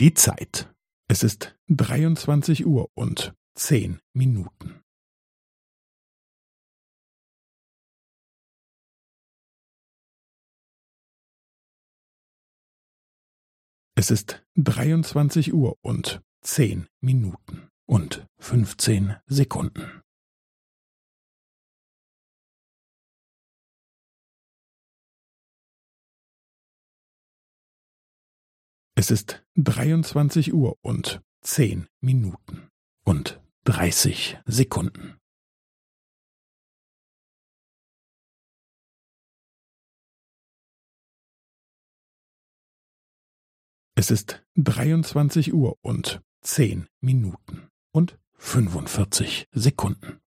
Die Zeit. Es ist dreiundzwanzig Uhr und zehn Minuten. Es ist dreiundzwanzig Uhr und zehn Minuten und fünfzehn Sekunden. Es ist dreiundzwanzig Uhr und zehn Minuten und dreißig Sekunden. Es ist dreiundzwanzig Uhr und zehn Minuten und fünfundvierzig Sekunden.